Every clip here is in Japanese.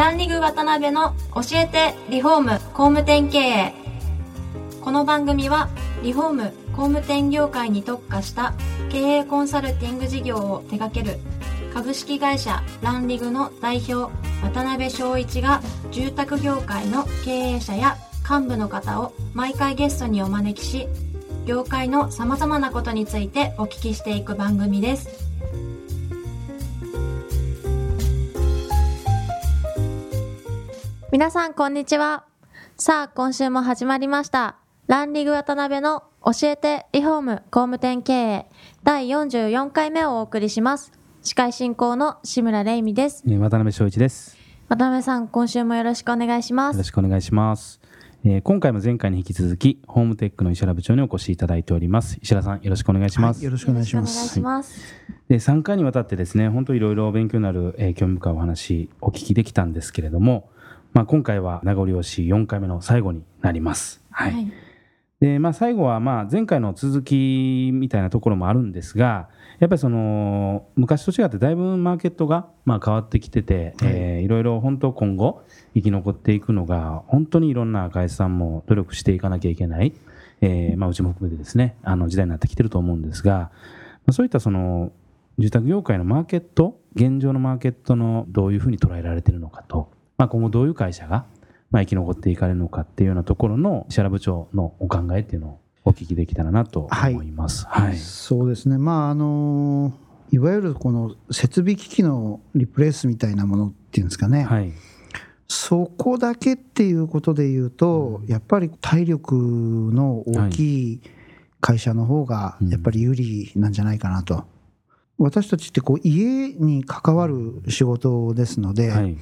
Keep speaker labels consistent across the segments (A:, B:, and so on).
A: ランリグ渡辺の教えてリフォーム工務店経営。この番組はリフォーム工務店業界に特化した経営コンサルティング事業を手掛ける株式会社ランリグの代表渡辺翔一が住宅業界の経営者や幹部の方を毎回ゲストにお招きし業界の様々なことについてお聞きしていく番組です。皆さんこんにちはさあ今週も始まりましたランリグ渡辺の教えてリフォーム工務店経営第44回目をお送りします司会進行の志村玲美です
B: えー渡辺翔一です。
A: 渡辺さん今週もよろしくお願いします
B: よろしくお願いします。えー今回も前回に引き続き、ホームテックの石原部長にお越しいただいております。石原さん、よろしくお願いします。
C: はいよろしくお願いしま
A: よろしくお願い
C: す。
A: します
B: で3回にわたってですね、本当いろいろ勉強になる、えー興味深いお話、お聞きできたんですけれども、まあ、今回は名残惜しい4回目の最後になります。はい。
A: はい
B: で、まあ、最後は、まあ、前回の続きみたいなところもあるんですが、やっぱりその、昔と違ってだいぶマーケットが、まあ、変わってきてて、いえーいろいろ本当今後生き残っていくのが、本当にいろんな会社さんも努力していかなきゃいけない、えーまあ、うちも含めてですね、あの時代になってきてると思うんですが、まあそういったその、住宅業界のマーケット、現状のマーケットのどういうふうに捉えられているのかと、まあ、今後どういう会社が、まあ、生き残っていかれるのかっていうようなところの石原部長のお考えっていうのをお聞きできたらなと思います。はい。
C: そうですね。まああのいわゆるこの設備機器のリプレイスみたいなものっていうんですかね。
B: はい。
C: そこだけっていうことで言うと、やっぱり体力の大きい会社の方がやっぱり有利なんじゃないかなと。私たちってこう家に関わる仕事ですので、
B: はい。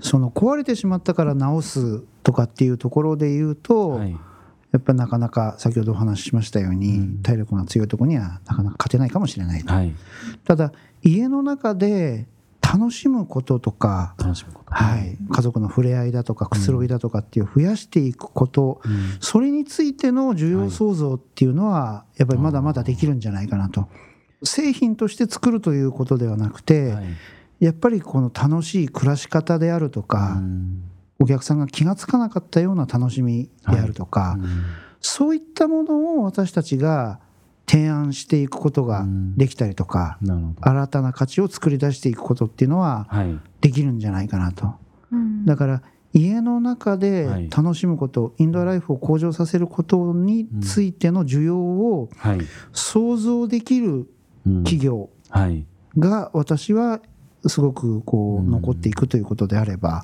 C: その壊れてしまったから直すとかっていうところで言うと、
B: はい。
C: やっぱりなかなか先ほどお話ししましたように、
B: うん
C: 体力が強いところにはなかなか勝てないかもしれないと、
B: はい。
C: ただ家の中で楽しむこととか。はい、家族の触れ合いだとかくつろぎだとかっていう増やしていくこと、
B: うん
C: それについての需要創造っていうのはやっぱりまだまだできるんじゃないかなと製品として作るということではなくて、
B: はい。
C: やっぱりこの楽しい暮らし方であるとか、
B: うん
C: お客さんが気がつかなかったような楽しみであるとか、
B: うん
C: そういったものを私たちが提案していくことができたりとか。新たな価値を作り出していくことっていうのは
B: はい。
C: できるんじゃないかなと。
A: うん
C: だから家の中で
B: はい
C: 楽しむこと、インドアライフを向上させることについての需要を
B: はい。
C: 想像できる
B: うん
C: 企業。
B: はい。
C: が私はすごくこう
B: うん。
C: 残っていくということであれば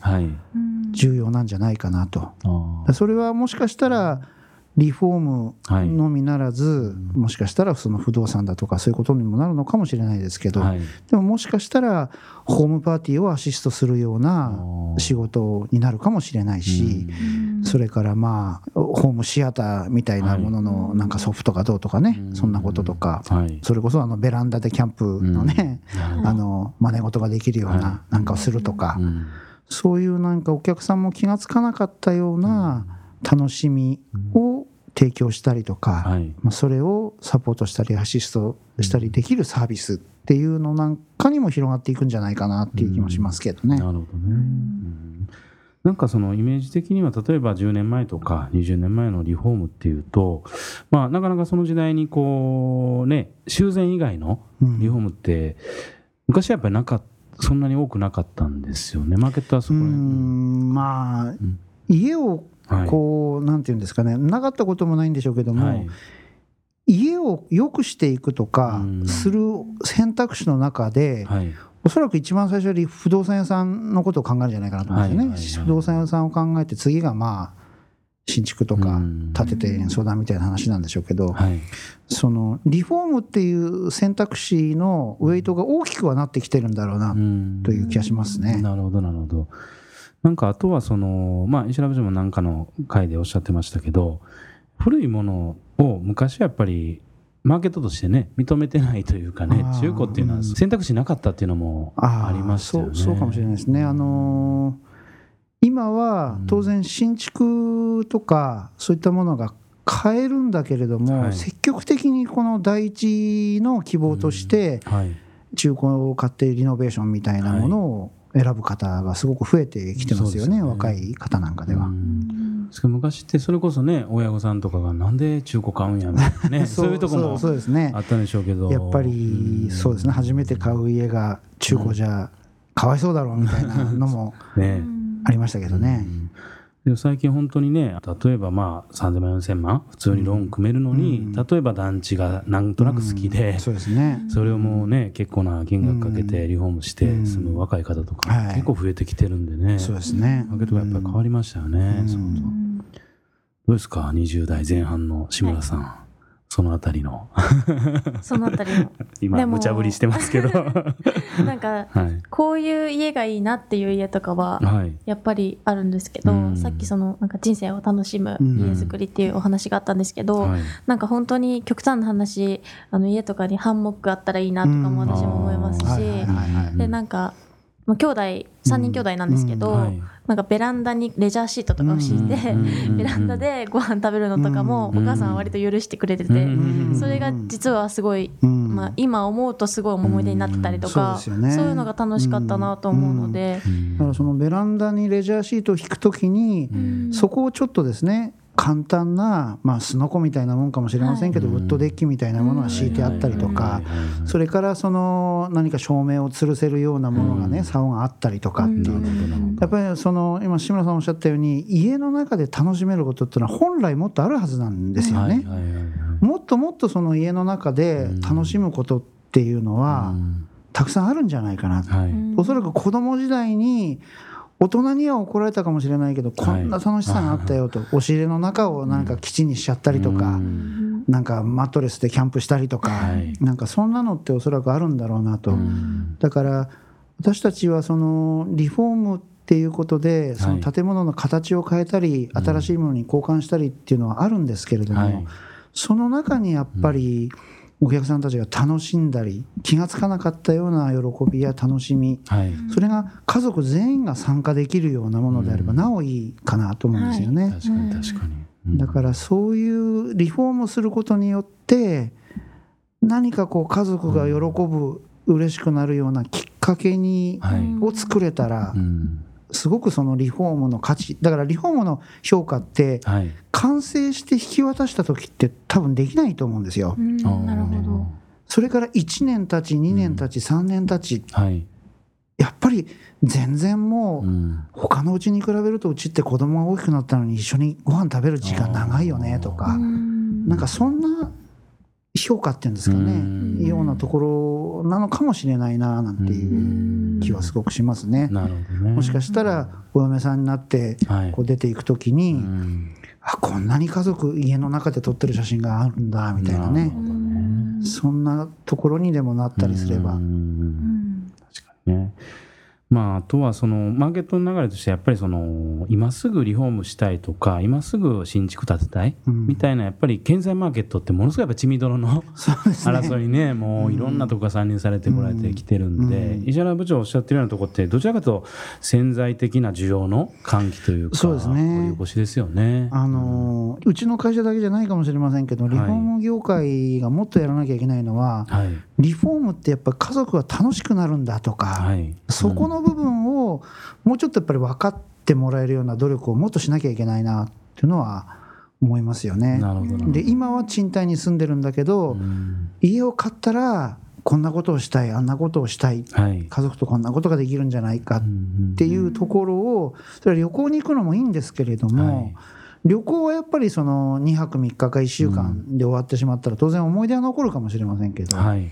C: 重要なんじゃないかなと。それはもしかしたらリフォーム
B: はい。
C: のみならず、もしかしたらその不動産だとかそういうことにもなるのかもしれないですけど、
B: はい。
C: でももしかしたらホームパーティーをアシストするような仕事になるかもしれないし、
A: うん
C: それからまあホームシアターみたいなもののなんかソフトがどうとかね、
B: うん。
C: そんなこととか、
B: はい。
C: それこそあのベランダでキャンプのね、
B: うん。
C: あの真似事ができるよう
B: は
C: ななんかをするとか、
B: うん。
C: そういうなんかお客さんも気がつかなかったような楽しみを提供したりとか、
B: はい。
C: まあ、それをサポートしたりアシストしたりできるサービスっていうのなんかにも広がっていくんじゃないかなっていう気もしますけどね。
B: なるほどね。うんなんかそのイメージ的には例えば10年前とか20年前のリフォームっていうと、まあ、なかなかその時代にこうね修繕以外の
C: うん。
B: リフォームって昔はやっぱりなかっそんなに多くなかったんですよね。マーケットはそこ
C: うんまあ
B: ん。
C: 家を
B: はい。
C: こう、なんていうんですかね。なかったこともないんでしょうけども、
B: はい。
C: 家を良くしていくとか
B: うん。
C: する選択肢の中で、
B: はい
C: おそらく一番最初に不動産屋さんのことを考えるんじゃないかなと思うんですよね。不動産屋さんを考えて次がまあ新築とか
B: うん
C: 建てて相談みたいな話なんでしょうけど、
B: はい
C: そのリフォームっていう選択肢のウェイトが大きくはなってきてるんだろうな
B: うん
C: という気がしますね。
B: なるほどなるほどなんかあとはそのまあ石原部長も何かの回でおっしゃってましたけど古いものを昔はやっぱりマーケットとしてね認めてないというかね中古っていうのは
C: うん
B: 選択肢なかったっていうのもありましたよね。
C: そうかもしれないですね。あのー今は
B: うん。
C: 当然新築とかそういったものが買えるんだけれども、
B: はい。
C: 積極的にこの第一の希望として
B: はい。
C: 中古を買ってリノベーションみたいなものを選ぶ方がすごく増えてきてますよね、
B: ね。
C: 若い方なんかでは。
B: うんです昔ってそれこそね親御さんとかがなんで中古買うんやみたいなね そういうとこもあったんでしょうけど。
C: やっぱりそうですね。初めて買う家が中古じゃかわいそうだろうみたいなのも
B: ね。
C: ありましたけどね。
B: でも最近本当にね例えばまあ3000万4000万普通にローン組めるのに、
C: うん。
B: 例えば団地がなんとなく好きで、
C: そうですね。
B: それをもうね結構な金額かけてリフォームして
C: うん。
B: 住む若い方とか
C: はい。
B: 結構増えてきてるんでね、
C: そうですね。
B: マーケットがやっぱり変わりましたよね、
C: うん。
B: そうどうですか？20代前半の志村さん、そのあたりの。
A: そのあたりの。
B: 今無茶ぶりしてますけど。は
A: なんか
B: い。
A: こういう家がいいなっていう家とかは
B: はい。
A: やっぱりあるんですけど、
B: うん。
A: さっきそのなんか人生を楽しむ
C: うん。
A: 家づくりっていうお話があったんですけど、
B: はい。
A: なんか本当に極端な話あの家とかにハンモックあったらいいなとかも私も思いますし、
C: はい。はい。はい。はい。
A: でなんか、まあ、兄弟3人兄弟なんですけど、
B: はい。
A: なんかベランダにレジャーシートとかを敷いて、
B: うん
A: ベランダでご飯食べるのとかもお
B: うん
A: 母さんは割と許してくれてて、
B: うん
A: それが実はすごい、
C: うん
A: まあ、今思うとすごい思い出になってたりとか、
C: うんそうね
A: そういうのが楽しかったなと思うので、
B: うん
C: だからそのベランダにレジャーシートを引くときに、
A: うん。
C: そこをちょっとですね簡単な、まあ、すのこみたいなもんかもしれませんけど、
B: はい。
C: ウッドデッキみたいなものが敷いてあったりとか、それからその何か照明を吊るせるようなものがね、
B: うん。
C: 竿があったりとかっていう。
A: うん。
C: やっぱりその今志村さんおっしゃったように家の中で楽しめることっていうのは本来もっとあるはずなんですよね。もっともっとその家の中で楽しむことっていうのは
B: うん。
C: たくさんあるんじゃないかな。
B: はい。
C: おそらく子供時代に大人には怒られたかもしれないけどこんな楽しさがあったよと。押し入れの中をなんか基地にしちゃったりと
B: う
C: か
B: ん。
C: なんかマットレスでキャンプしたりとか
B: はい。
C: なんかそんなのっておそらくあるんだろうなと。
B: うん。
C: だから私たちはそのリフォームっていうことでその建物の形を変えたり
B: うん
C: 新しいものに交換したりっていうのはあるんですけれど
B: はい。
C: もその中にやっぱりお客さんたちが楽しんだり気がつかなかったような喜びや楽しみ。
B: はい。
C: それが家族全員が参加できるようなものであれば
B: うん。
C: なおいいかなと思うんですよね。
B: 確かに確かに。うん。
C: だからそういうリフォームすることによって何かこう家族が喜ぶ嬉しくなるようなきっかけに
B: はい。
C: を作れたら
B: うん
C: すごくそのリフォームの価値だからリフォームの評価って
B: はい。
C: 完成して引き渡した時って多分できないと思うんですよ。
A: うん。なるほど。
C: それから1年経ち2年経ち3年経ち
B: はい。
C: やっぱり全然もう
B: うん。
C: 他のうちに比べるとうちって子供が大きくなったのに一緒にご飯食べる時間長いよねとかなんかそんな評価っていうんですかね
B: うん。
C: ようなところなのかもしれないななんていう気はすごくしますね。
B: なるほどね。
C: もしかしたらお嫁さんになって
B: はい。
C: こう出ていく時
B: う
C: に
B: ん。
C: あこんなに家族家の中で撮ってる写真があるんだみたいなね。
B: ね。
C: そんなところにでもなったりすれば。
B: 確かにね。まあ、あとはそのマーケットの流れとしてやっぱりその今すぐリフォームしたいとか今すぐ新築建てたい
C: うん。
B: みたいなやっぱり経済マーケットってものすごいやっぱ血みどろの争いにね。もういろんなとこが参入されてこられてきてるんで、
C: うん。
B: 石原部長おっしゃってるようなとこってどちらかと潜在的な需要の喚起というか
C: そうですね。
B: しですよね。
C: あのうちの会社だけじゃないかもしれませんけどリフォーム業界がもっとやらなきゃいけないのは
B: はい。
C: リフォームってやっぱり家族が楽しくなるんだとか、
B: はい、
C: そこの部分をもうちょっとやっぱり分かってもらえるような努力をもっとしなきゃいけないなっていうのは思いますよ
B: うん
C: ね。で今は賃貸に住んでるんだけど、
B: うん。
C: 家を買ったらこんなことをしたいあんなことをしたい
B: はい。
C: 家族とこんなことができるんじゃないかっ
B: って
C: いうところをそれは旅行に行くのもいいんですけれども、
B: はい。
C: 旅行はやっぱりその2泊3日か1週間で終わってしまったら当然思い出は残るかもしれませんけど、
B: はい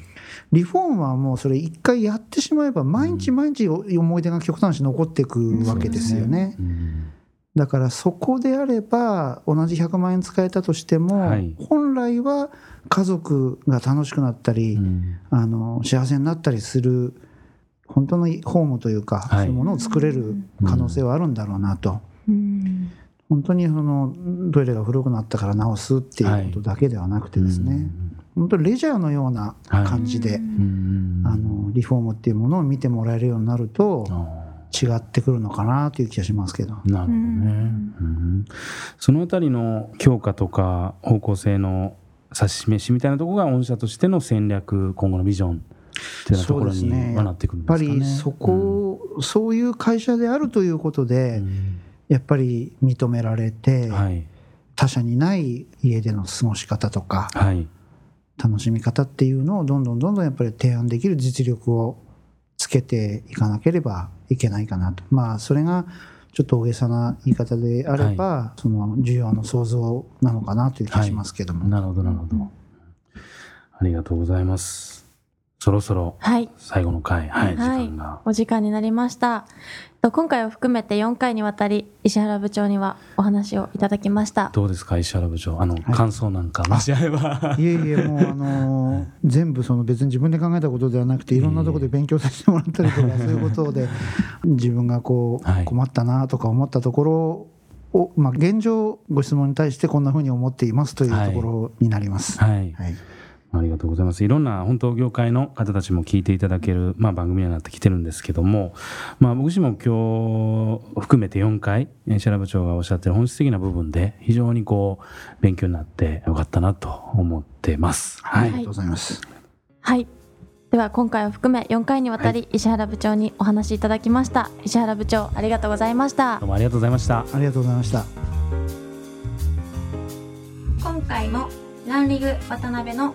C: リフォームはもうそれ一回やってしまえば毎日毎日思い出が極端に残っていくわけですよね。
B: うん
C: だからそこであれば同じ100万円使えたとしても、
B: はい。
C: 本来は家族が楽しくなったり、
B: うん。
C: あの幸せになったりする本当のホームというか、
B: はい。
C: そういうものを作れる可能性はあるんだろうなと。
A: うん。
C: 本当にそのトイレが古くなったから直すっていうことだけではなくてですね、本当にレジャーのような感じで、
B: うん。
C: あのリフォームっていうものを見てもらえるようになると
B: あ
C: 違ってくるのかなという気がしますけど。
B: ーなるほどね、うん。そのあたりの強化とか方向性の指し示しみたいなところが御社としての戦略今後のビジョン。っっていうようなところになってくるん
C: やっぱ
B: ですかね。
C: りそこ、そういう会社であるということで、
B: うん。
C: やっぱり認められて、
B: はい。
C: 他社にない家での過ごし方とか
B: はい
C: 楽しみ方っていうのをどんどんどんどんやっぱり提案できる実力をつけていかなければいけないかなとまあそれがちょっと大げさな言い方であれば、その需要の創造なのかなという気がしますけども、
B: なるほどなるほど。ありがとうございます。そろそろ
A: はい。
B: 最後の回、はい、時
A: はい
B: 間が。
A: お時間になりました。と今回を含めて4回にわたり石原部長にはお話をいただきました。
B: どうですか、石原部長？あの、感想なんか、もしあれば。
C: いえいえもうあのー 全部その別に自分で考えたことではなくていろんなところで勉強させてもらったりとか そういうことで自分がこ
B: はいう
C: 困ったなとか思ったところをまあ現状ご質問に対してこんなふうに思っていますというところになります。
B: はい。
C: はい
B: ありがとうございます。いろんな本当業界の方たちも聞いていただける、まあ、番組にはなってきてるんですけども、まあ、僕自身も今日含めて4回石原部長がおっしゃってる本質的な部分で非常にこう勉強になってよかったなと思ってます。は
C: あ
B: い。
C: りがとうございます。
A: はい。では今回を含め4回にわたり石原部長にお話しいただきました。石原部長ありがとうございました
B: どう。もありがとうございました。
C: ありがとうございました。
A: 今回もランリグ渡辺の